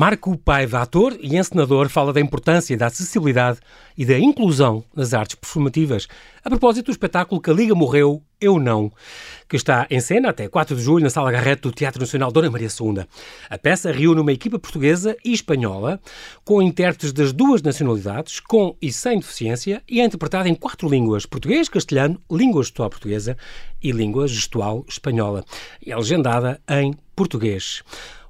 Marco Paiva, ator e encenador, fala da importância da acessibilidade e da inclusão nas artes performativas, a propósito do espetáculo Que a Liga Morreu, Eu Não, que está em cena até 4 de julho na Sala Garrete do Teatro Nacional Dona Maria II. A peça reúne uma equipa portuguesa e espanhola, com intérpretes das duas nacionalidades, com e sem deficiência, e é interpretada em quatro línguas, português, castelhano, língua gestual portuguesa e língua gestual espanhola. E é legendada em português.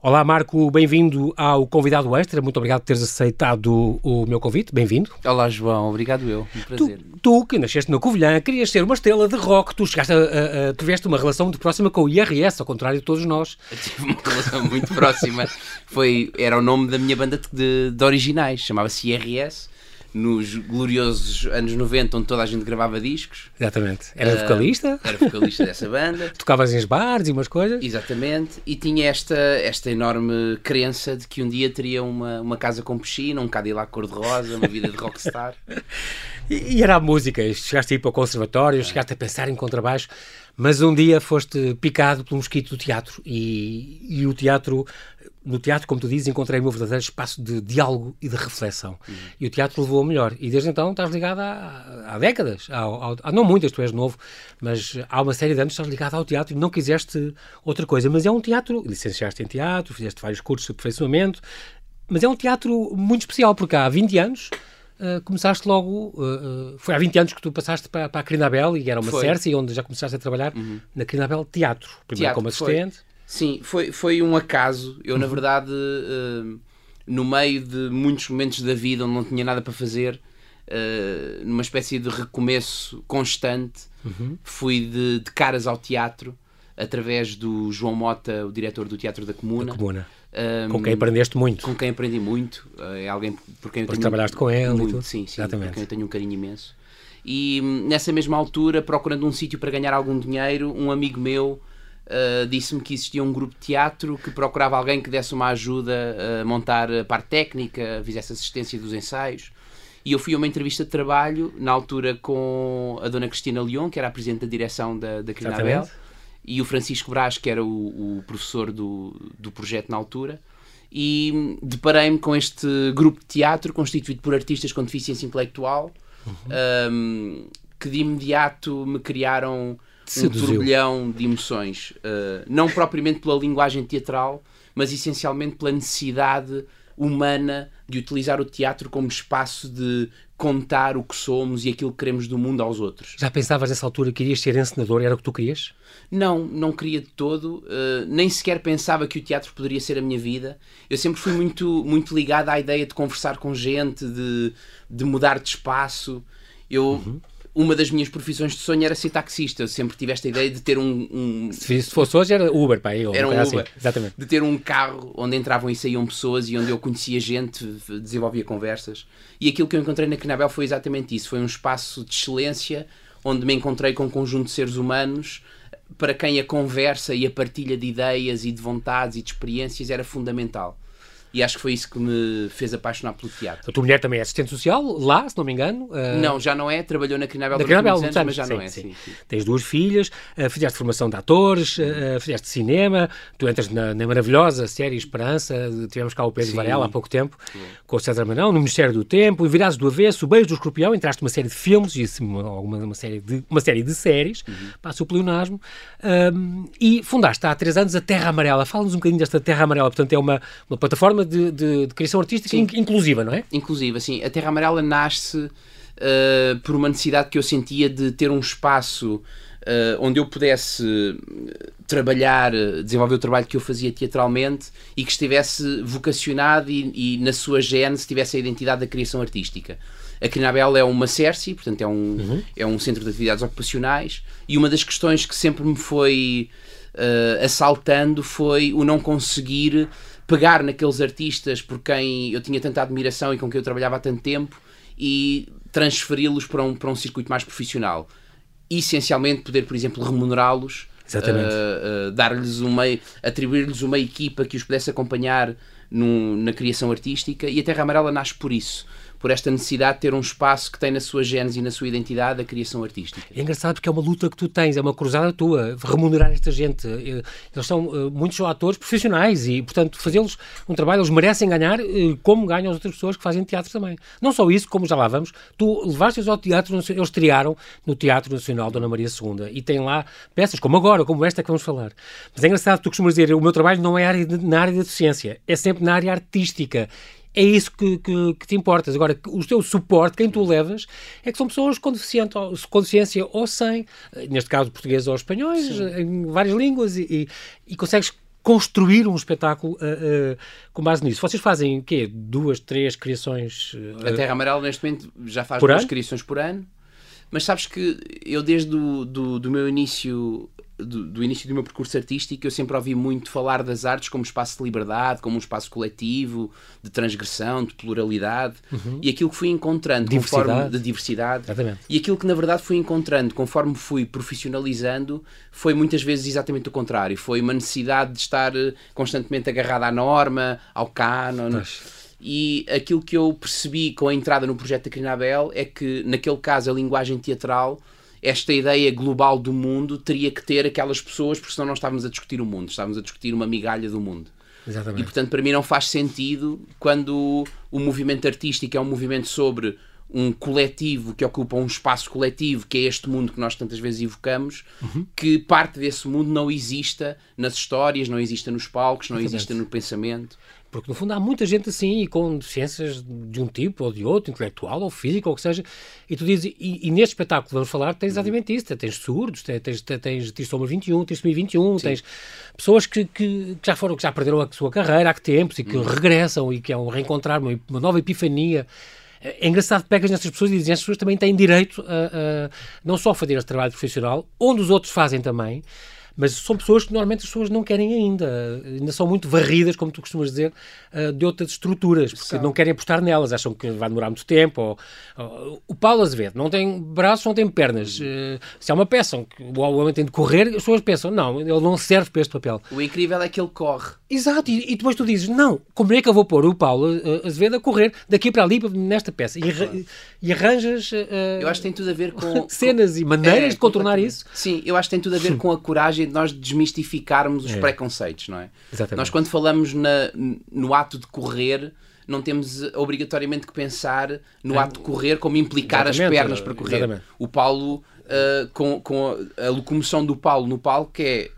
Olá, Marco, bem-vindo ao Convidado Extra. Muito obrigado por teres aceitado o, meu convite. Bem-vindo. Olá, João. Obrigado eu. Um prazer. Tu, tu, que nasceste na Covilhã, querias ser uma estrela de rock. Tu chegaste a, a, a, tiveste uma relação muito próxima com o IRS, ao contrário de todos nós. Eu tive uma relação muito próxima. Foi, era o nome da minha banda de, de originais. Chamava-se IRS nos gloriosos anos 90, onde toda a gente gravava discos. Exatamente. Era uh, vocalista? Era vocalista dessa banda. Tocavas em bares e umas coisas? Exatamente. E tinha esta, esta enorme crença de que um dia teria uma, uma casa com piscina, um Cadillac cor-de-rosa, uma vida de rockstar. e, e, era a música. Chegaste a ir para o conservatório, é. chegaste a pensar em contrabaixo, mas um dia foste picado pelo mosquito do teatro e, e o teatro no teatro, como tu dizes, encontrei o meu verdadeiro espaço de diálogo e de reflexão. Uhum. E o teatro levou a melhor. E desde então estás ligado há, décadas. Há, não muitas, tu és novo, mas há uma série de anos estás ligado ao teatro e não quiseste outra coisa. Mas é um teatro, licenciaste em teatro, fizeste vários cursos de aperfeiçoamento, mas é um teatro muito especial, porque há 20 anos Uh, começaste logo, uh, foi há 20 anos que tu passaste para, para a Crinabel e era uma Cersei, onde já começaste a trabalhar uhum. na Crinabel Teatro, primeiro teatro, como assistente. Foi. Sim, foi, foi um acaso. Eu, na uhum. verdade, uh, no meio de muitos momentos da vida onde não tinha nada para fazer, uh, numa espécie de recomeço constante, uhum. fui de, de, caras ao teatro através do João Mota, o diretor do Teatro da Comuna. Da Comuna. Um, com quem aprendeste muito. Com quem aprendi muito. Eh, é alguém por quem eu tenho. trabalhaste com ele muito, e tudo. Sim, sim. Exatamente. Eu tenho um carinho imenso. E hum, nessa mesma altura, procurando um sítio para ganhar algum dinheiro, um amigo meu uh, disse-me que existia um grupo de teatro que procurava alguém que desse uma ajuda a montar a parte técnica, fizesse assistência dos ensaios. E eu fui a uma entrevista de trabalho, na altura com a dona Cristina Leon, que era a presidente da direção da, da Crinabel, e o Francisco Brás, que era o, o professor do, do projeto na altura e deparei-me com este grupo de teatro constituído por artistas com deficiência intelectual uhum. um, que de imediato me criaram Seduziu. um turbilhão de emoções. Uh, não propriamente pela linguagem teatral, mas essencialmente pela necessidade humana de utilizar o teatro como espaço de contar o que somos e aquilo que queremos do mundo aos outros. Já pensavas nessa altura que irias ser encenador? Era o que tu querias? Não, não queria de todo. Uh, nem sequer pensava que o teatro poderia ser a minha vida. Eu sempre fui muito, muito ligado à ideia de conversar com gente, de, de mudar de espaço. Eu, uhum uma das minhas profissões de sonho era ser taxista. Eu sempre tive esta ideia de ter um. um... Se fosse hoje era Uber, pá, eu, era um assim. Uber. Assim. Exatamente. De ter um carro onde entravam e saíam pessoas e onde eu conhecia gente, desenvolvia conversas. E aquilo que eu encontrei na Canabel foi exatamente isso. Foi um espaço de excelência onde me encontrei com um conjunto de seres humanos para quem a conversa e a partilha de ideias e de vontades e de experiências era fundamental e acho que foi isso que me fez apaixonar pelo teatro. A tua mulher também é assistente social, lá, se não me engano? Uh... Não, já não é, trabalhou na Crinabel durante Crinabel, anos, anos, mas já sim, não é. Sim. Sim, Tens duas filhas, uh, fizeste formação de atores, uh, fizeste cinema, tu entras na, na, maravilhosa série Esperança, tivemos cá o Pedro Varela há pouco tempo, com o César Manão, no Ministério do Tempo, e virados do avesso, o Beijo do Escorpião, entraste numa série de filmes, e uma, uma, série, de, uma série de séries, uhum. passa o pleonasmo, e fundaste há três anos a Terra Amarela. Fala-nos um bocadinho desta Terra Amarela, portanto é uma, uma plataforma de, de, de criação artística sim. inclusiva, não é? Inclusiva, sim. A Terra Amarela nasce uh, por uma necessidade que eu sentia de ter um espaço Uh, onde eu pudesse trabalhar, desenvolver o trabalho que eu fazia teatralmente e que estivesse vocacionado e, e na sua gênese tivesse a identidade da criação artística. A Crinabel é uma CERCI, portanto é um, uhum. é um centro de atividades ocupacionais e uma das questões que sempre me foi uh, assaltando foi o não conseguir pegar naqueles artistas por quem eu tinha tanta admiração e com quem eu trabalhava há tanto tempo e transferi-los para um, para um circuito mais profissional. Essencialmente poder, por exemplo, remunerá-los, uh, uh, dar-lhes uma, atribuir-lhes uma equipa que os pudesse acompanhar na criação artística e a Terra Amarela nasce por isso por esta necessidade de ter um espaço que tem na sua gênese e na sua identidade a criação artística. É engraçado porque é uma luta que tu tens, é uma cruzada tua, remunerar esta gente. Eh, eles são uh, muitos atores profissionais e, portanto, fazê-los um trabalho, eles merecem ganhar uh, como ganham as outras pessoas que fazem teatro também. Não só isso, como já lá vamos, tu levaste-os ao teatro, eles estrearam no Teatro Nacional Dona Maria II e tem lá peças como agora, como esta que vamos falar. Mas é engraçado, tu costumas dizer, o meu trabalho não é de, na área da ciência, é sempre na área artística é isso que, que, que, te importas. Agora, o teu suporte, quem tu levas, é que são pessoas com, deficiência ou sem, neste caso português ou espanhóis, Sim. em várias línguas, e, e, e, consegues construir um espetáculo uh, uh, com base nisso. Vocês fazem o quê? Duas, três criações? Uh, a Terra Amarela, neste momento, já faz duas ano? criações por ano. Mas sabes que eu, desde o do, do meu início do, do, início do meu percurso artístico, eu sempre ouvi muito falar das artes como espaço de liberdade, como um espaço coletivo, de transgressão, de pluralidade. Uhum. E aquilo que fui encontrando diversidade. conforme de diversidade. Exatamente. E aquilo que na verdade fui encontrando conforme fui profissionalizando foi muitas vezes exatamente o contrário. Foi uma necessidade de estar eh, constantemente agarrada à norma, ao canon. Pois. E aquilo que eu percebi com a entrada no projeto da Crinabel é que, naquele caso, a linguagem teatral esta ideia global do mundo teria que ter aquelas pessoas, porque senão não estávamos a discutir o mundo, estávamos a discutir uma migalha do mundo. Exatamente. E portanto, para mim, não faz sentido quando o movimento artístico é um movimento sobre um coletivo que ocupa um espaço coletivo, que é este mundo que nós tantas vezes evocamos, uhum. que parte desse mundo não exista nas histórias, não exista nos palcos, não Exatamente. exista no pensamento. Porque, no fundo, há muita gente assim e com deficiências de um tipo ou de outro, intelectual ou físico, ou o que seja, e tu dizes, e, e neste espetáculo que vamos falar, tens exatamente isso: tens surdos, tens, tens, tens Trissoma 21, Trissomia 21, Sim. tens pessoas que, que, que, já foram, que já perderam a sua carreira há que tempos e que uhum. regressam e que é um reencontrar uma, uma nova epifania. É engraçado que pegas nessas pessoas e dizem as pessoas também têm direito a, a não só fazer esse trabalho profissional, onde os outros fazem também, mas são pessoas que normalmente as pessoas não querem ainda. Ainda são muito varridas, como tu costumas dizer, uh, de outras estruturas, porque não querem apostar nelas, acham que vai demorar muito tempo. Ou, ou, o Paulo Azevedo não tem braços, não tem pernas. Uh, se há uma peça que o homem tem de correr, as pessoas pensam, não, ele não serve para este papel. O incrível é que ele corre. Exato, e, e depois tu dizes, não, como é que eu vou pôr o Paulo uh, Azevedo a correr daqui para ali nesta peça? E, claro. e arranjas. eu acho que tem tudo a ver com. cenas com... e maneiras é, de contornar isso. Sim, eu acho que tem tudo a ver com a coragem de nós desmistificarmos os é. preconceitos, não é? Exatamente. Nós, quando falamos na, no ato de correr, não temos obrigatoriamente que pensar no é. ato de correr como implicar Exatamente. as pernas para correr. Exatamente. O Paulo, uh, com, com a locomoção do Paulo no palco, que é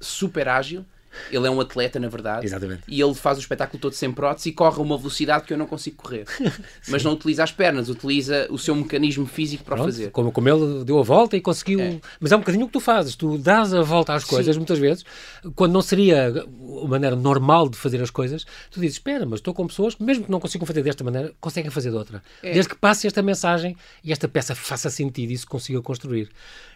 super ágil, ele é um atleta, na verdade. Exatamente. E ele faz o espetáculo todo sem prótese e corre a uma velocidade que eu não consigo correr. Mas não utiliza as pernas, utiliza o seu mecanismo físico para Pronto, fazer. Como, como ele deu a volta e conseguiu. É. Mas é um bocadinho o que tu fazes. Tu dás a volta às coisas, Sim. muitas vezes, quando não seria a maneira normal de fazer as coisas, tu dizes: Espera, mas estou com pessoas que, mesmo que não consigam fazer desta maneira, conseguem fazer de outra. É. Desde que passe esta mensagem e esta peça faça sentido e se consiga construir.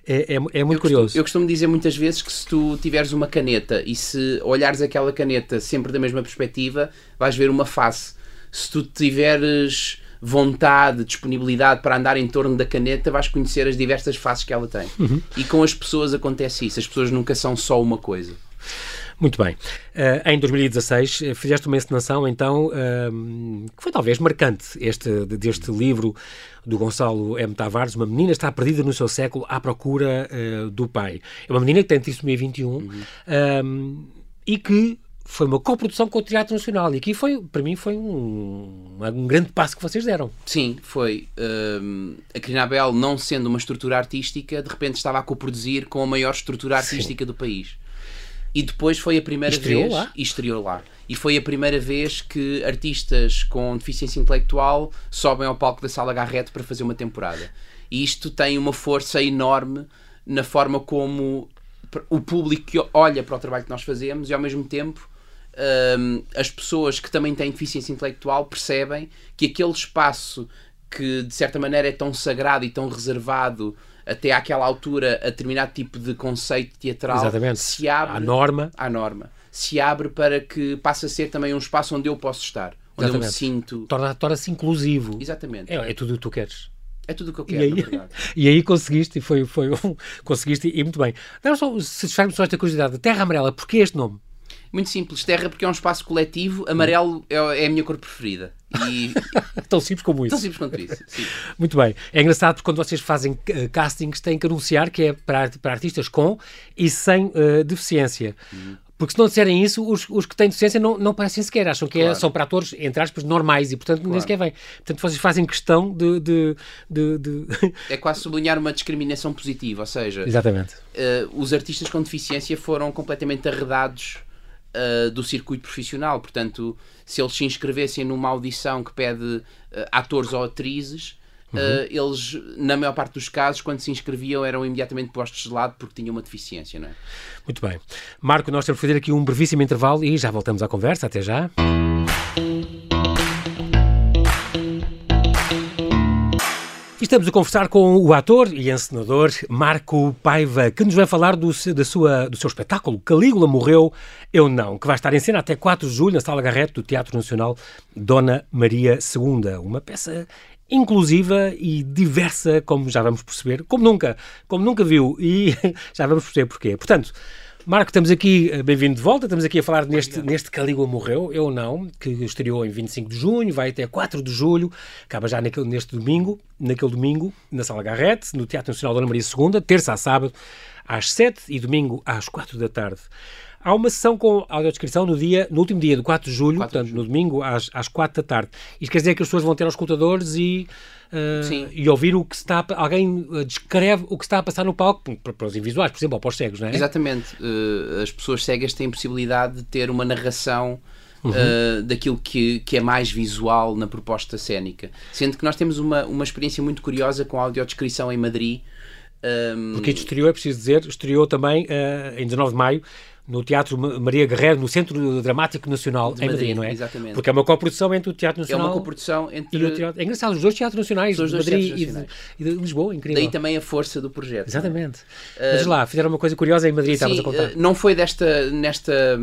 É, é, é muito eu curioso. Costumo, eu costumo dizer muitas vezes que se tu tiveres uma caneta e se olhares aquela caneta sempre da mesma perspectiva, vais ver uma face. Se tu tiveres vontade, disponibilidade para andar em torno da caneta, vais conhecer as diversas faces que ela tem. Uhum. E com as pessoas acontece isso. As pessoas nunca são só uma coisa. Muito bem. Uh, em 2016 eh, fizeste uma encenação, então, uh, que foi talvez marcante, este, deste livro do Gonçalo M. Tavares, Uma Menina Está Perdida no Seu Século à Procura uh, do Pai. É uma menina que tem trissomia 21 uhum. e que foi uma coprodução com o Teatro Nacional e aqui foi, para mim, foi um, um grande passo que vocês deram. Sim, foi. Um, a Crinabel, não sendo uma estrutura artística, de repente estava a coproduzir com a maior estrutura artística Sim. do país. E depois foi a primeira estreou vez. Lá? E estreou lá. E foi a primeira vez que artistas com deficiência intelectual sobem ao palco da Sala Garrett para fazer uma temporada. E isto tem uma força enorme na forma como o público olha para o trabalho que nós fazemos e ao mesmo tempo um, as pessoas que também têm deficiência intelectual percebem que aquele espaço que de certa maneira é tão sagrado e tão reservado até àquela altura a determinado tipo de conceito teatral Exatamente. se abre à norma. à norma se abre para que passe a ser também um espaço onde eu posso estar onde Exatamente. eu me sinto torna-se torna inclusivo Exatamente. É, é tudo o que tu queres é tudo o que eu quero, e aí, e aí conseguiste, e foi, foi um, conseguiste, e muito bem. Não só, se fizermos só esta curiosidade, Terra Amarela, porquê este nome? Muito simples. Terra porque é um espaço coletivo, amarelo é, é a minha cor preferida. E Tão simples como isso. tão simples quanto isso. Sim. Muito bem. É engraçado porque quando vocês fazem eh, castings têm que anunciar que é para, para artistas com e sem eh, deficiência. Porque se não disserem isso, os, os que têm deficiência não, não parecem sequer. Acham que é- Claro. são para atores, entre aspas, normais e, portanto, nem Claro. sequer vêm. Portanto, vocês fazem questão de... de, de- de- É quase sublinhar uma discriminação positiva, ou seja, Exatamente. eh, os artistas com deficiência foram completamente arredados eh, do circuito profissional. Portanto, se eles se inscrevessem numa audição que pede eh, atores ou atrizes, eh, eles, na maior parte dos casos, quando se inscreviam, eram imediatamente postos de lado porque tinham uma deficiência, não é? Muito bem. Marco, nós temos que fazer aqui um brevíssimo intervalo e já voltamos à conversa. Até já. Estamos a conversar com o ator e encenador Marco Paiva, que nos vai falar do, da sua, do seu espetáculo Calígula Morreu, Eu Não, que vai estar em cena até 4 de julho na Sala Garrete do Teatro Nacional Dona Maria II. Uma peça inclusiva e diversa, como já vamos perceber, como nunca, como nunca viu, e já vamos perceber porquê. Portanto, Marco, estamos aqui, eh, bem-vindo de volta, estamos aqui a falar neste, neste Calígula Morreu, Eu Não, que estreou em 25 de junho, vai até 4 de julho, acaba já naquele, neste domingo, naquele domingo, na Sala Garrete, no Teatro Nacional Dona Maria II, terça a sábado, às 7 e domingo às 4 da tarde. Há uma sessão com audiodescrição no, dia, no último dia do 4 de julho, 4 de portanto, no domingo, às, às 4 da tarde. Isto quer dizer que as pessoas vão ter aos escutadores e, Sim. e ouvir o que se está a, alguém eh, descreve o que está a passar no palco, para, para os invisuais, por exemplo, ou para os cegos, não é? Exatamente. Eh, as pessoas cegas têm possibilidade de ter uma narração eh, daquilo que, que é mais visual na proposta cénica. Sendo que nós temos uma, uma experiência muito curiosa com a audiodescrição em Madrid. Ehm, Porque isto estreou, é preciso dizer, estreou também eh, em 19 de maio no Teatro Ma- Maria Guerreiro, no Centro Dramático Nacional, De em Madrid, não é? exatamente. Porque é uma coprodução entre o Teatro é Nacional uma coprodução e entre. o Teatro... É engraçado, os dois teatros nacionais, dois Madrid teatros e de, nacionais. e de Lisboa, incrível. Daí também a força do projeto. é? Exatamente. Mas lá, fizeram uma coisa curiosa em Madrid, estavas Sim, a contar. eh, não foi desta, nesta,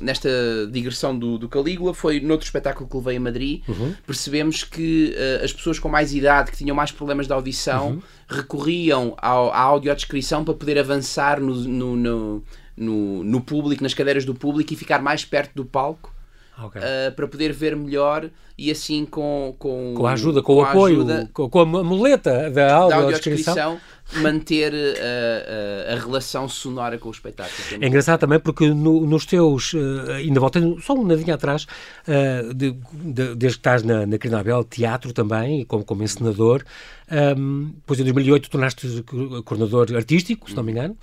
nesta digressão do, do Calígula, foi noutro espetáculo que levei a Madrid. Uhum. Percebemos que eh, as pessoas com mais idade, que tinham mais problemas de audição, Uhum. recorriam ao, à audiodescrição para poder avançar no, no, no, no, no público, nas cadeiras do público e ficar mais perto do palco. Ah, ok. eh, para poder ver melhor e assim com, com, com a ajuda, com, o a apoio, ajuda com, com a muleta da da audiodescrição. audiodescrição manter eh, a, a relação sonora com o espetáculo. É engraçado também porque no- nos teus, eh, ainda voltando só um nadinho atrás, eh, de- de- desde que estás na, na Querida Abel, teatro também, como, como encenador, ehm, depois em 2008 tornaste co- coordenador artístico, se não me engano.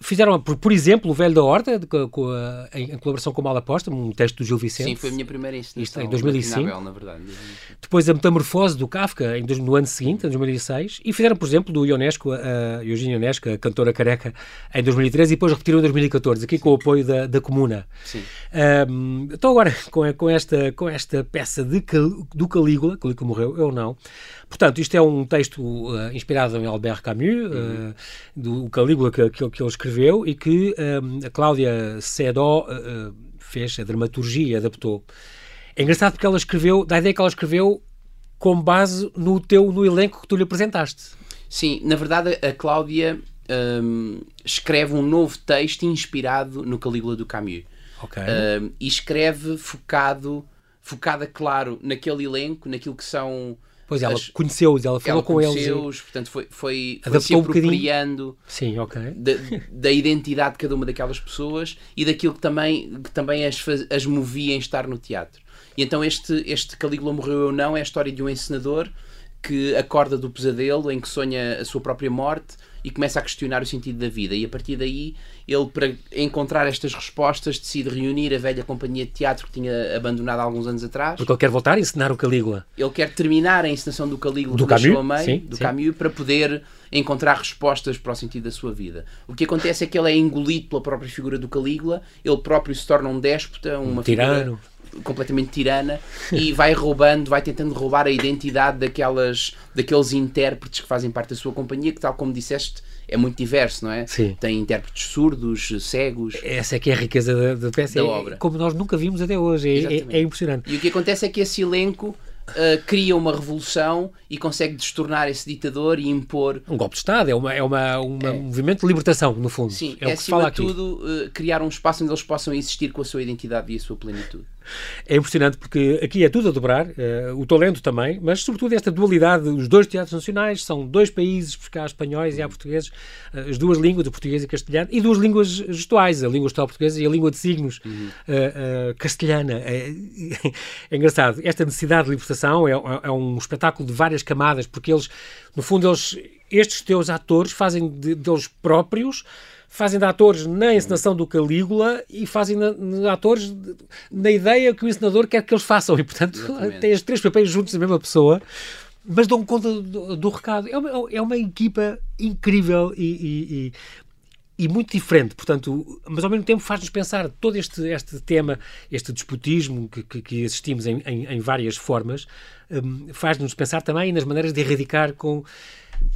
Fizeram, por, por exemplo, o Velho da Horta, de- com, a- em, em colaboração com o Malaposta, um texto do Gil Vicente. Sim, foi a minha primeira encenação. Isto em na 2005. Quinabel, na verdade. Depois a Metamorfose do Kafka em, no ano seguinte, em 2006, e fizeram, por exemplo, do Ionesco, a Eugênia Ionesco, a cantora careca, em 2013, e depois repetiram em 2014, aqui com o apoio da, da Comuna. Sim. Ahm, então agora, com, com, esta, com esta peça de, do Calígula, Calígula morreu, eu não. Portanto, isto é um texto ah, inspirado em Albert Camus, ah, do Calígula que, que, que ele escreveu, e que ahm, a Cláudia Sedó ah, ah, fez a dramaturgia, adaptou. É engraçado porque ela escreveu, da ideia que ela escreveu com base no teu no elenco que tu lhe apresentaste. Sim, na verdade a Cláudia hum, escreve um novo texto inspirado no Calígula do Camus. Ok. Hum, e escreve focado, focada, claro, naquele elenco, naquilo que são. Pois ela conheceu-os, ela falou ela com eles. conheceu-os, portanto foi, foi, foi se um apropriando Sim, ok. da, da identidade de cada uma daquelas pessoas e daquilo que também, que também as, as movia em estar no teatro. E então este, este Calígula Morreu Eu Não é a história de um encenador que acorda do pesadelo em que sonha a sua própria morte e começa a questionar o sentido da vida. E a partir daí, ele, para encontrar estas respostas, decide reunir a velha companhia de teatro que tinha abandonado há alguns anos atrás. Porque ele quer voltar a ensinar o Calígula. Ele quer terminar a encenação do Calígula Do Camus, a meio, sim, do sim. Camus, para poder encontrar respostas para o sentido da sua vida. O que acontece é que ele é engolido pela própria figura do Calígula, ele próprio se torna um déspota, uma tirano. figura completamente tirana e vai roubando, vai tentando roubar a identidade daquelas, daqueles intérpretes que fazem parte da sua companhia, que tal como disseste, é muito diverso, não é? Sim. Tem intérpretes surdos, cegos. Essa é que é a riqueza da, da peça. Da é, obra. Como nós nunca vimos até hoje. É, é, é impressionante. E o que acontece é que esse elenco uh, cria uma revolução e consegue destornar esse ditador e impor. Um golpe de Estado, é, uma, é uma, um é. movimento de libertação, no fundo. Sim, é, é acima de tudo uh, criar um espaço onde eles possam existir com a sua identidade e a sua plenitude. É impressionante porque aqui é tudo a dobrar, uh, o talento também, mas sobretudo esta dualidade, os dois teatros nacionais são dois países, porque há espanhóis e há portugueses, uh, as duas línguas, o português e castelhano, e duas línguas gestuais, a língua gestual portuguesa e a língua de signos uhum. uh, castelhana. É, é, engraçado. Esta necessidade de libertação é, é, um espetáculo de várias camadas, porque eles, no fundo, eles, estes teus atores fazem de, deles próprios fazem de atores na encenação do Calígula e fazem de atores na ideia que o encenador quer que eles façam. E, portanto, têm os três papéis juntos da mesma pessoa, mas dão conta do, do recado. É uma, é uma equipa incrível e, e, e e muito diferente, portanto, mas ao mesmo tempo faz-nos pensar todo este, este tema, este disputismo que, que, que assistimos em, em, em, várias formas, um, faz-nos pensar também nas maneiras de erradicar com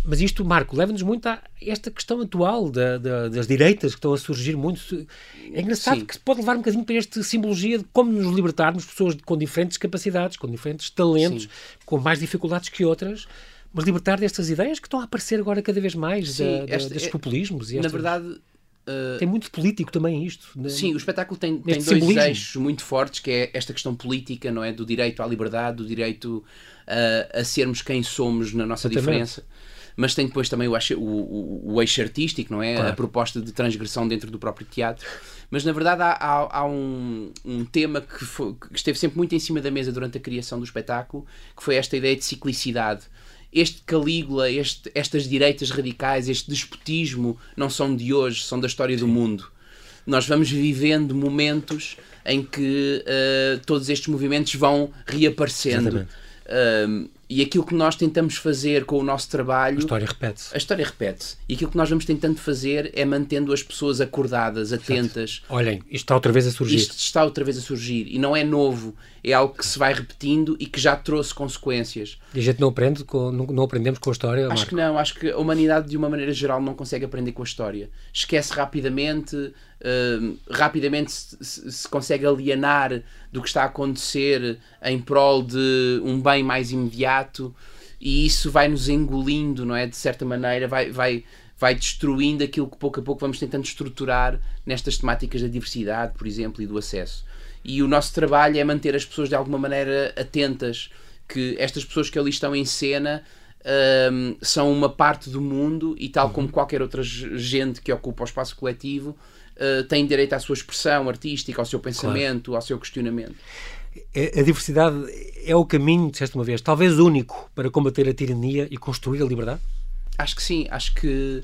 mas isto, Marco, leva-nos muito a esta questão atual da, da, das direitas que estão a surgir muito. É engraçado Sim. que pode levar um bocadinho para esta simbologia de como nos libertarmos, pessoas com diferentes capacidades, com diferentes talentos, Sim. com mais dificuldades que outras, mas libertar destas ideias que estão a aparecer agora cada vez mais, Sim, da, esta, destes é, populismos. E estas... Na verdade. Uh, tem muito político também isto. Né? Sim, o espetáculo tem, tem dois simbolismo. eixos muito fortes, que é esta questão política, não é? Do direito à liberdade, do direito uh, a sermos quem somos na nossa Exatamente. diferença mas tem depois também o, o, o, o eixo artístico, não é? Claro. A proposta de transgressão dentro do próprio teatro. Mas na verdade há, há, há um, um, tema que, foi, que, esteve sempre muito em cima da mesa durante a criação do espetáculo, que foi esta ideia de ciclicidade. Este Calígula, este, estas direitas radicais, este despotismo não são de hoje, são da história do mundo. Nós vamos vivendo momentos em que uh, todos estes movimentos vão reaparecendo. Uh, e aquilo que nós tentamos fazer com o nosso trabalho. A história repete-se. A história repete-se. E aquilo que nós vamos tentando fazer é mantendo as pessoas acordadas, atentas. Exato. Olhem, isto está outra vez a surgir. Isto está outra vez a surgir. E não é novo. É algo que se vai repetindo e que já trouxe consequências. E a gente não aprende, com, não, não aprendemos com a história? Acho Marco? que não. Acho que a humanidade, de uma maneira geral, não consegue aprender com a história. Esquece rapidamente rapidamente se, se, consegue alienar do que está a acontecer em prol de um bem mais imediato e isso vai nos engolindo, não é? De certa maneira, vai, vai, vai destruindo aquilo que pouco a pouco vamos tentando estruturar nestas temáticas da diversidade, por exemplo, e do acesso. E o nosso trabalho é manter as pessoas de alguma maneira atentas, que estas pessoas que ali estão em cena um, são uma parte do mundo e, tal como qualquer outra gente que ocupa o espaço coletivo, uh, têm direito à sua expressão artística, ao seu pensamento, claro. ao seu questionamento. A diversidade é o caminho, disseste uma vez, talvez único para combater a tirania e construir a liberdade? Acho que sim, acho que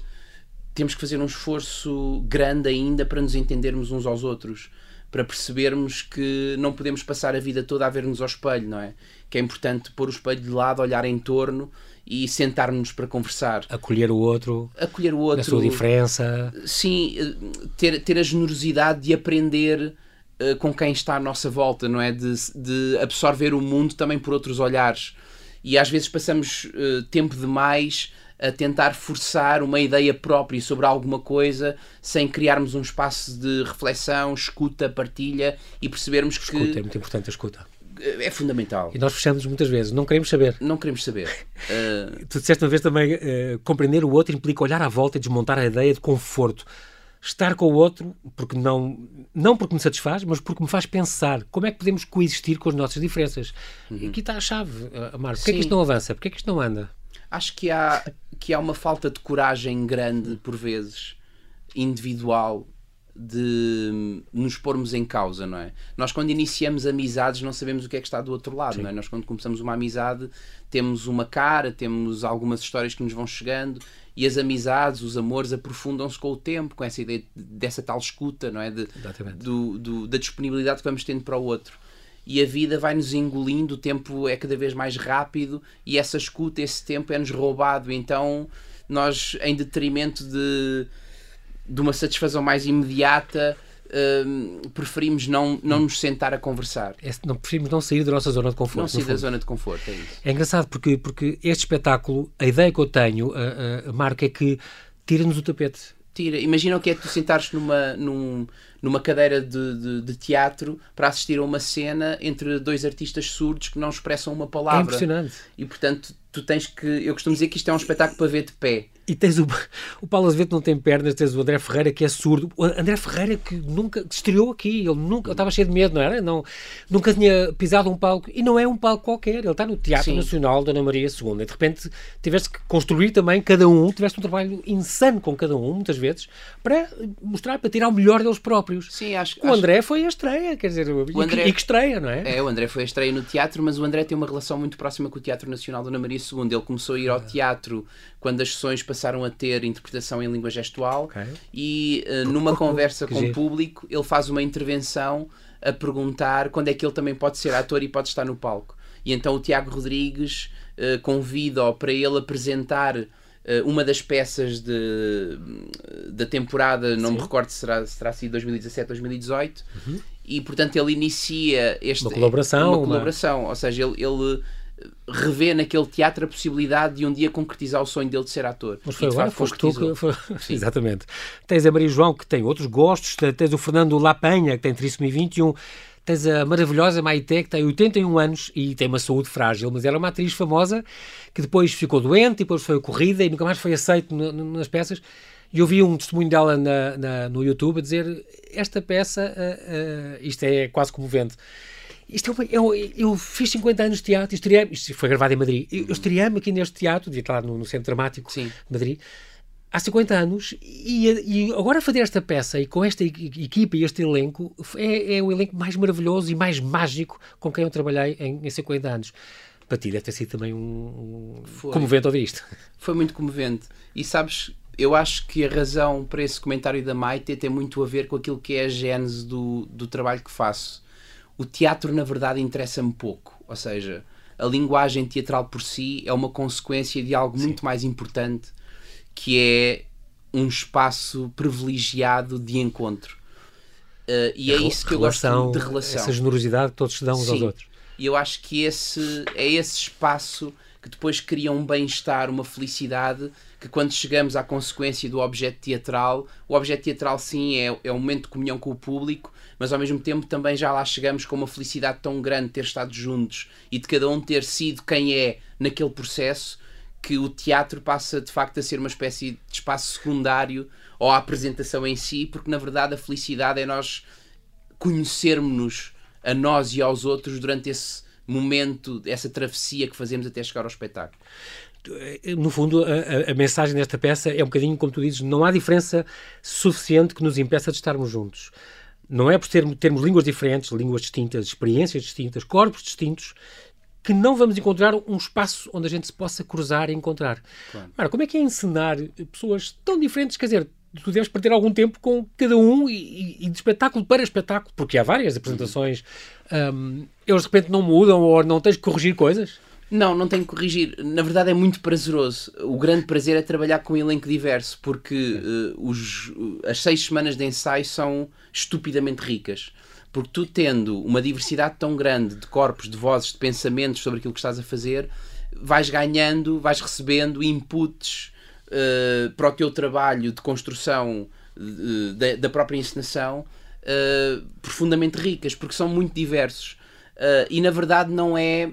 temos que fazer um esforço grande ainda para nos entendermos uns aos outros, para percebermos que não podemos passar a vida toda a ver-nos ao espelho, não é? Que é importante pôr o espelho de lado, olhar em torno e sentar-nos para conversar. Acolher o outro. Acolher o outro. Na sua diferença. Sim, ter, ter a generosidade de aprender uh, com quem está à nossa volta, não é? De, de absorver o mundo também por outros olhares. E às vezes passamos uh, tempo demais a tentar forçar uma ideia própria sobre alguma coisa sem criarmos um espaço de reflexão, escuta, partilha e percebermos escuta, que. Escuta, é muito importante a escuta é fundamental. E nós fechamos muitas vezes, não queremos saber. Não queremos saber. Uh... tu disseste uma vez também, uh, compreender o outro implica olhar à volta e desmontar a ideia de conforto. Estar com o outro, porque não, não porque me satisfaz, mas porque me faz pensar como é que podemos coexistir com as nossas diferenças. Uhum. E aqui está a chave, uh, Marco. Porquê é que isto não avança? Porquê é que isto não anda? Acho que há, que há uma falta de coragem grande, por vezes, individual, de nos pormos em causa, não é? Nós quando iniciamos amizades não sabemos o que é que está do outro lado, Sim. não é? Nós quando começamos uma amizade temos uma cara, temos algumas histórias que nos vão chegando e as amizades, os amores aprofundam-se com o tempo, com essa ideia dessa tal escuta, não é? De, do, do, da disponibilidade que vamos tendo para o outro. E a vida vai nos engolindo, o tempo é cada vez mais rápido e essa escuta, esse tempo é-nos roubado. Então, nós, em detrimento de de uma satisfação mais imediata, uh, preferimos não, não nos sentar a conversar. É, não, preferimos não sair da nossa zona de conforto. Não sair da zona de conforto, é isso. É engraçado porque, porque este espetáculo, a ideia que eu tenho, a, a, marca, é que tira-nos o tapete assistir. Imagina o que é tu sentares numa, num, numa cadeira de, de, de, teatro para assistir a uma cena entre dois artistas surdos que não expressam uma palavra. É impressionante. E portanto, tu tens que. Eu costumo dizer que isto é um espetáculo para ver de pé. E tens o, o Paulo Azevedo não tem pernas, tens o André Ferreira que é surdo. O André Ferreira que nunca que estreou aqui, ele nunca, estava cheio de medo, não era? Não, nunca tinha pisado um palco e não é um palco qualquer, ele está no Teatro Sim. Nacional da Ana Maria II. E de repente tiveste que construir também cada um, tiveste um trabalho insano com cada um, muitas vezes, para mostrar, para tirar o melhor deles próprios. Sim, acho O acho... André foi a estreia, quer dizer, o André... e que estreia, não é? É, o André foi a estreia no teatro, mas o André tem uma relação muito próxima com o Teatro Nacional da Ana Maria II. Ele começou a ir ao ah. teatro quando as sessões passaram a ter interpretação em língua gestual okay. e uh, numa conversa com o público ele faz uma intervenção a perguntar quando é que ele também pode ser ator e pode estar no palco. E então o Tiago Rodrigues uh, convida-o para ele apresentar uh, uma das peças de, da temporada, não Sim. me recordo se será, se terá sido 2017 2018, uhum. e portanto ele inicia este, uma colaboração. Uma colaboração, uma... ou seja, ele, ele revê naquele teatro a possibilidade de um dia concretizar o sonho dele de ser ator. Mas foi agora, foste tu que... Foi... Exatamente. Tens a Maria João, que tem outros gostos, tens o Fernando Lapanha, que tem trissomia 21, tens a maravilhosa Maite, que tem 81 anos e tem uma saúde frágil, mas ela é uma atriz famosa que depois ficou doente e depois foi corrida e nunca mais foi aceito nas peças. E eu vi um testemunho dela na, na, no YouTube a dizer esta peça, uh, uh, isto é quase comovente, isto é eu, eu, fiz 50 anos de teatro, estreiei, isto foi gravado em Madrid. Eu, eu estreiei-me aqui neste teatro, devia estar no, no Centro Dramático Sim. de Madrid, há 50 anos, e, e, agora fazer esta peça e com esta equipa e este elenco é, é, o elenco mais maravilhoso e mais mágico com quem eu trabalhei em, em 50 anos. Para ti deve ter sido também um, um comovente ouvir isto. Foi muito comovente. E sabes, eu acho que a razão para esse comentário da Maite tem muito a ver com aquilo que é a gênese do, do trabalho que faço o teatro, na verdade, interessa-me pouco. Ou seja, a linguagem teatral por si é uma consequência de algo Sim. muito mais importante, que é um espaço privilegiado de encontro. Uh, e é isso que relação, eu gosto de relação. Essa generosidade que todos se dão uns Sim. aos outros. E eu acho que esse é esse espaço que depois cria um bem-estar, uma felicidade, que quando chegamos à consequência do objeto teatral, o objeto teatral sim é, é um momento de comunhão com o público, mas ao mesmo tempo também já lá chegamos com uma felicidade tão grande de ter estado juntos e de cada um ter sido quem é naquele processo que o teatro passa de facto a ser uma espécie de espaço secundário ou a apresentação em si, porque na verdade a felicidade é nós conhecermos-nos a nós e aos outros durante esse momento, essa travessia que fazemos até chegar ao espetáculo no fundo, a, a, mensagem desta peça é um bocadinho como tu dizes: não há diferença suficiente que nos impeça de estarmos juntos. Não é por ter, termos línguas diferentes, línguas distintas, experiências distintas, corpos distintos, que não vamos encontrar um espaço onde a gente se possa cruzar e encontrar. Claro. Ora, como é que é ensinar pessoas tão diferentes? Quer dizer, tu deves perder algum tempo com cada um e, e de espetáculo para espetáculo, porque há várias apresentações. Uhum. Um, eles de repente não mudam ou não tens que corrigir coisas? Não, não tenho que corrigir. Na verdade é muito prazeroso. O grande prazer é trabalhar com um elenco diverso, porque uh, os, as seis semanas de ensaio são estupidamente ricas. Porque tu tendo uma diversidade tão grande de corpos, de vozes, de pensamentos sobre aquilo que estás a fazer, vais ganhando, vais recebendo inputs uh, para o teu trabalho de construção uh, da, da, própria encenação profundamente ricas, porque são muito diversos. e na verdade não é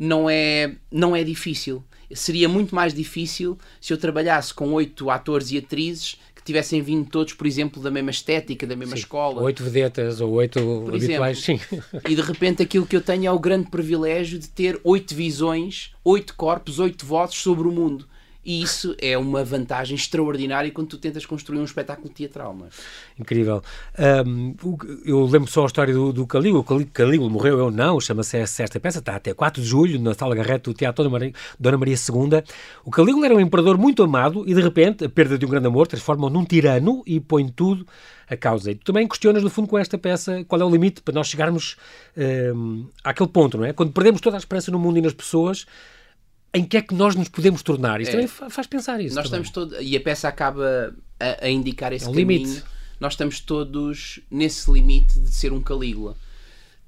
não é, não é difícil. Seria muito mais difícil se eu trabalhasse com oito atores e atrizes que tivessem vindo todos, por exemplo, da mesma estética, da mesma sim. escola. Oito vedetas ou oito por habituais, exemplo. sim. E de repente aquilo que eu tenho é o grande privilégio de ter oito visões, oito corpos, oito vozes sobre o mundo. E isso é uma vantagem extraordinária quando tu tentas construir um espetáculo teatral. Não é? Incrível. Um, eu lembro só a história do, do Calígula. O Calígula morreu, eu não. Chama-se esta peça. Está até 4 de julho na Sala Garrete do Teatro Dona Maria, Dona Maria II. O Calígula era um imperador muito amado e, de repente, a perda de um grande amor transforma-o num tirano e põe tudo a causa. E tu também questionas, no fundo, com esta peça, qual é o limite para nós chegarmos um, àquele ponto, não é? Quando perdemos toda a esperança no mundo e nas pessoas em que é que nós nos podemos tornar. Isso é. também faz pensar isso. Nós também. estamos todos, e a peça acaba a, a indicar esse é um caminho. limite. Nós estamos todos nesse limite de ser um Calígula.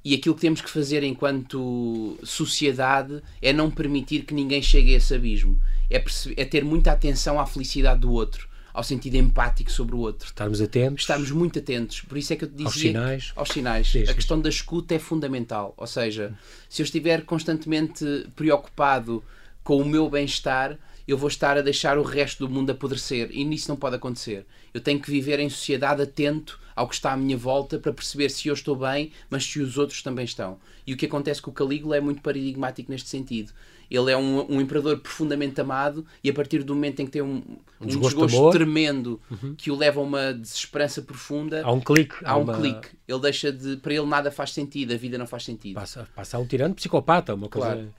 E aquilo que temos que fazer enquanto sociedade é não permitir que ninguém chegue a esse abismo. É, é ter muita atenção à felicidade do outro, ao sentido empático sobre o outro. Estarmos atentos. Estarmos muito atentos. Por isso é que eu te dizia. Aos sinais. Que, aos sinais. A questão da escuta é fundamental. Ou seja, se eu estiver constantemente preocupado com o meu bem-estar, eu vou estar a deixar o resto do mundo apodrecer. E nisso não pode acontecer. Eu tenho que viver em sociedade atento ao que está à minha volta para perceber se eu estou bem, mas se os outros também estão. E o que acontece com o Calígula é muito paradigmático neste sentido. Ele é um, um imperador profundamente amado e a partir do momento em que tem um, um, um desgosto, desgosto tremendo uhum. que o leva a uma desesperança profunda, há um clique. Há um uma... clique. Ele deixa de. Para ele nada faz sentido, a vida não faz sentido. Passa, passa a um tirano psicopata, uma coisa claro.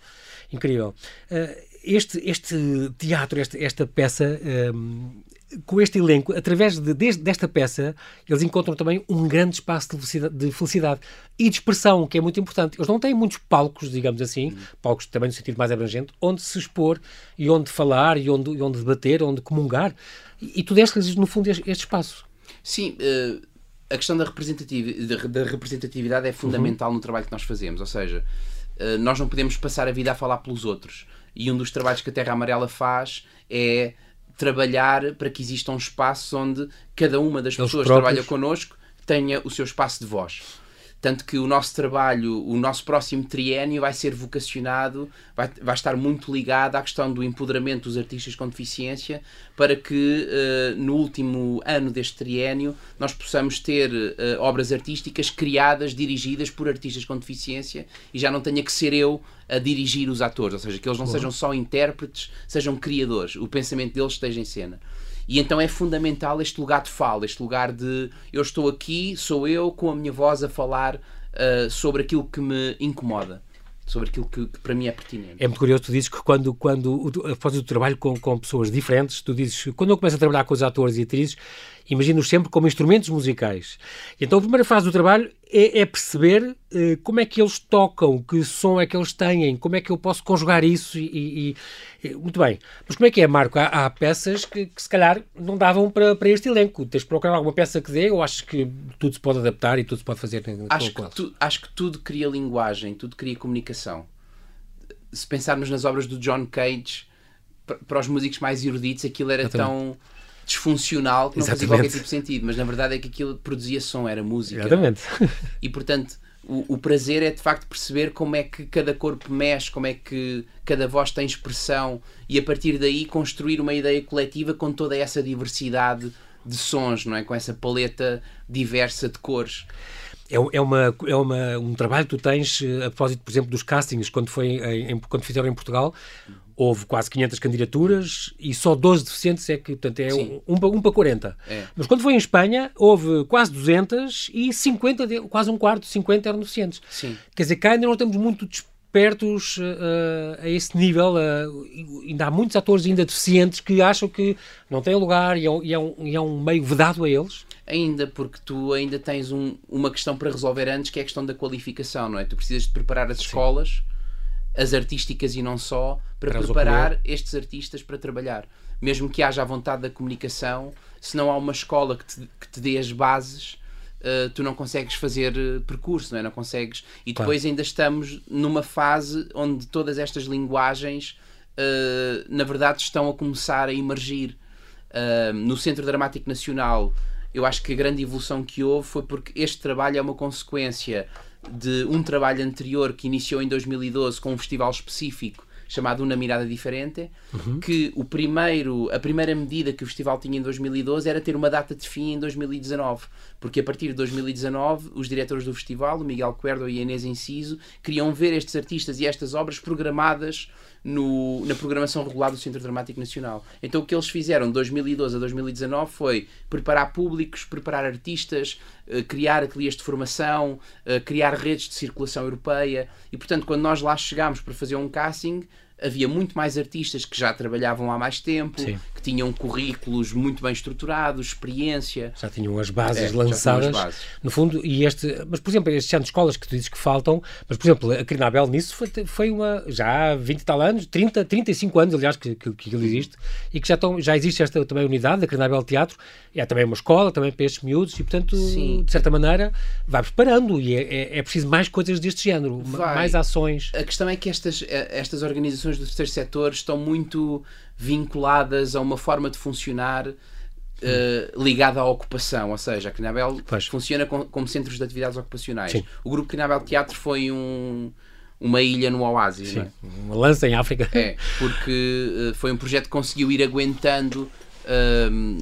Incrível. Uh, este, este teatro, esta, esta peça, um, com este elenco, através de, de, desta peça, eles encontram também um grande espaço de felicidade, de felicidade, e de expressão, que é muito importante. Eles não têm muitos palcos, digamos assim, uhum. palcos também no sentido mais abrangente, onde se expor e onde falar e onde, e onde debater, onde comungar. E, e tu deste-lhes, no fundo, este, este espaço. Sim. Uh, a questão da representatividade, da representatividade é fundamental uhum. no trabalho que nós fazemos. Ou seja, uh, nós não podemos passar a vida a falar pelos outros e um dos trabalhos que a Terra Amarela faz é trabalhar para que existam espaços onde cada uma das Eles pessoas que trabalha connosco tenha o seu espaço de voz. Tanto que o nosso trabalho, o nosso próximo triênio vai ser vocacionado, vai, vai estar muito ligado à questão do empoderamento dos artistas com deficiência, para que uh, no último ano deste triênio nós possamos ter uh, obras artísticas criadas, dirigidas por artistas com deficiência e já não tenha que ser eu a dirigir os atores, ou seja, que eles não uhum. sejam só intérpretes, sejam criadores, o pensamento deles esteja em cena. E então é fundamental este lugar de fala, este lugar de eu estou aqui, sou eu, com a minha voz a falar uh, sobre aquilo que me incomoda sobre aquilo que, que, para mim é pertinente. É muito curioso, tu dizes que quando, quando a do trabalho com, com pessoas diferentes, tu dizes quando eu começo a trabalhar com os atores e atrizes, imagino-os sempre como instrumentos musicais. E então a primeira fase do trabalho é, é perceber eh, como é que eles tocam, que som é que eles têm, como é que eu posso conjugar isso e, e, e muito bem. Mas como é que é, Marco? Há, há peças que, que, se calhar não davam para, para este elenco. Tens de procurar alguma peça que dê ou achas que tudo se pode adaptar e tudo se pode fazer acho que tu, acho que tudo cria linguagem, tudo cria comunicação. Se pensarmos nas obras do John Cage, para os músicos mais eruditos, aquilo era tão disfuncional que não Exatamente. fazia qualquer tipo de sentido, mas na verdade é que aquilo produzia som, era música. Exatamente. E portanto, o, o, prazer é de facto perceber como é que cada corpo mexe, como é que cada voz tem expressão e a partir daí construir uma ideia coletiva com toda essa diversidade de sons, não é? Com essa paleta diversa de cores. É, é, uma, é uma, um trabalho que tu tens a propósito, por exemplo, dos castings, quando, foi em, quando fizeram em Portugal, houve quase 500 candidaturas e só 12 deficientes é que, portanto, é um, um, um, para 40. É. Mas quando foi em Espanha, houve quase 200 e 50, quase um quarto, 50 eram deficientes. Sim. Quer dizer, cá ainda não estamos muito despertos uh, a esse nível. Uh, ainda há muitos atores ainda deficientes que acham que não têm lugar e é, e é, um, e é um meio vedado a eles. Ainda, porque tu ainda tens um, uma questão para resolver antes, que é a questão da qualificação, não é? Tu precisas de preparar as Sim. As artísticas e não só, para, para preparar estes artistas para trabalhar. Mesmo que haja a vontade da comunicação, se não há uma escola que te, que te dê as bases, uh, tu não consegues fazer uh, percurso, não, é? não consegues. E depois claro. ainda estamos numa fase onde todas estas linguagens, uh, na verdade, estão a começar a emergir. no Centro Dramático Nacional, eu acho que a grande evolução que houve foi porque este trabalho é uma consequência de um trabalho anterior que iniciou em 2012 com um festival específico chamado Uma Mirada Diferente, uhum. que o primeiro, a primeira medida que o festival tinha em 2012 era ter uma data de fim em 2019, porque a partir de 2019 os diretores do festival, o Miguel Cuerdo e a Inês Enciso, queriam ver estes artistas e estas obras programadas no, na programação regular do Centro Dramático Nacional. Então o que eles fizeram de 2012 a 2019 foi preparar públicos, preparar artistas, eh, criar ateliês de formação, eh, criar redes de circulação europeia e, portanto, quando nós lá chegámos para fazer um casting, havia muito mais artistas que já trabalhavam há mais tempo, Sim. Que tinham currículos muito bem estruturados, experiência. Já tinham as bases é, lançadas, as bases. no fundo, e este, mas por exemplo, estes anos de escolas que tu dizes que faltam, mas por exemplo, a Crinabel nisso foi, foi uma, já há 20 e tal anos, 30, 35 anos, aliás, que, que, que ele existe, e que já, estão, já existe esta também unidade, da Crinabel Teatro, é também uma escola, também para estes miúdos, e portanto, Sim. de certa maneira, vai preparando, e é, é, é preciso mais coisas deste género, vai. mais ações. A questão é que estas, eh, estas organizações do terceiro setor estão muito vinculadas a uma forma de funcionar Uh, ligada à ocupação, ou seja, a Crinabel Pois. funciona com- como centros de atividades ocupacionais. Sim. O grupo Crinabel Teatro foi um- uma ilha no Oásis, não é? Uma lança em África. É, porque eh, foi um projeto que conseguiu ir aguentando hum,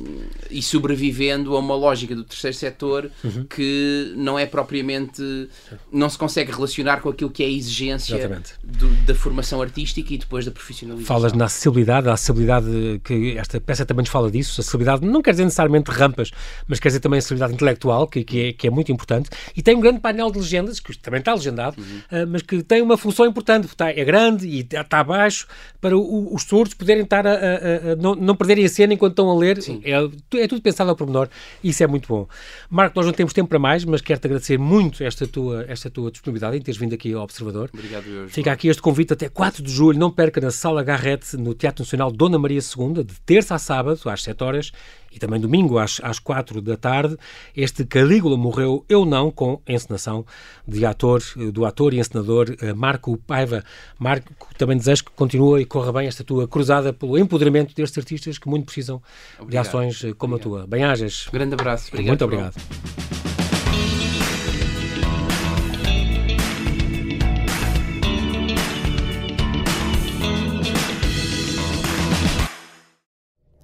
e sobrevivendo a uma lógica do terceiro setor Uhum. que não é propriamente. não se consegue relacionar com aquilo que é a exigência do- da formação artística e depois da profissionalização. Falas na acessibilidade, a acessibilidade que esta peça também nos fala disso. Acessibilidade não quer dizer necessariamente rampas, mas quer dizer também acessibilidade intelectual, que, que, é, que é muito importante. E tem um grande painel de legendas, que também está legendado, ah, mas que tem uma função importante. Está, é grande e está, está abaixo para o- os surdos poderem estar a, a- a- a não, não perderem a cena enquanto estão a ler. É, é tudo pensado ao pormenor isso é muito bom. Marco, nós não temos tempo para mais, mas quero-te agradecer muito esta tua, esta tua disponibilidade em teres vindo aqui ao Observador. Obrigado, eu, Fica aqui este convite até 4 de julho. Não perca na Sala Garrete, no Teatro Nacional Dona Maria II, de terça a sábado, às 7 horas, e também domingo, às, às 4 da tarde. Este Calígula morreu, eu não, com encenação de ator, do ator e encenador eh, Marco Paiva. Marco, também desejo que continue e corra bem esta tua cruzada pelo empoderamento destes artistas que muito precisam de Obrigado. ações eh, como Obrigado. a tua. Bem-ajas. Um grande abraço. Obrigado, Muito obrigado.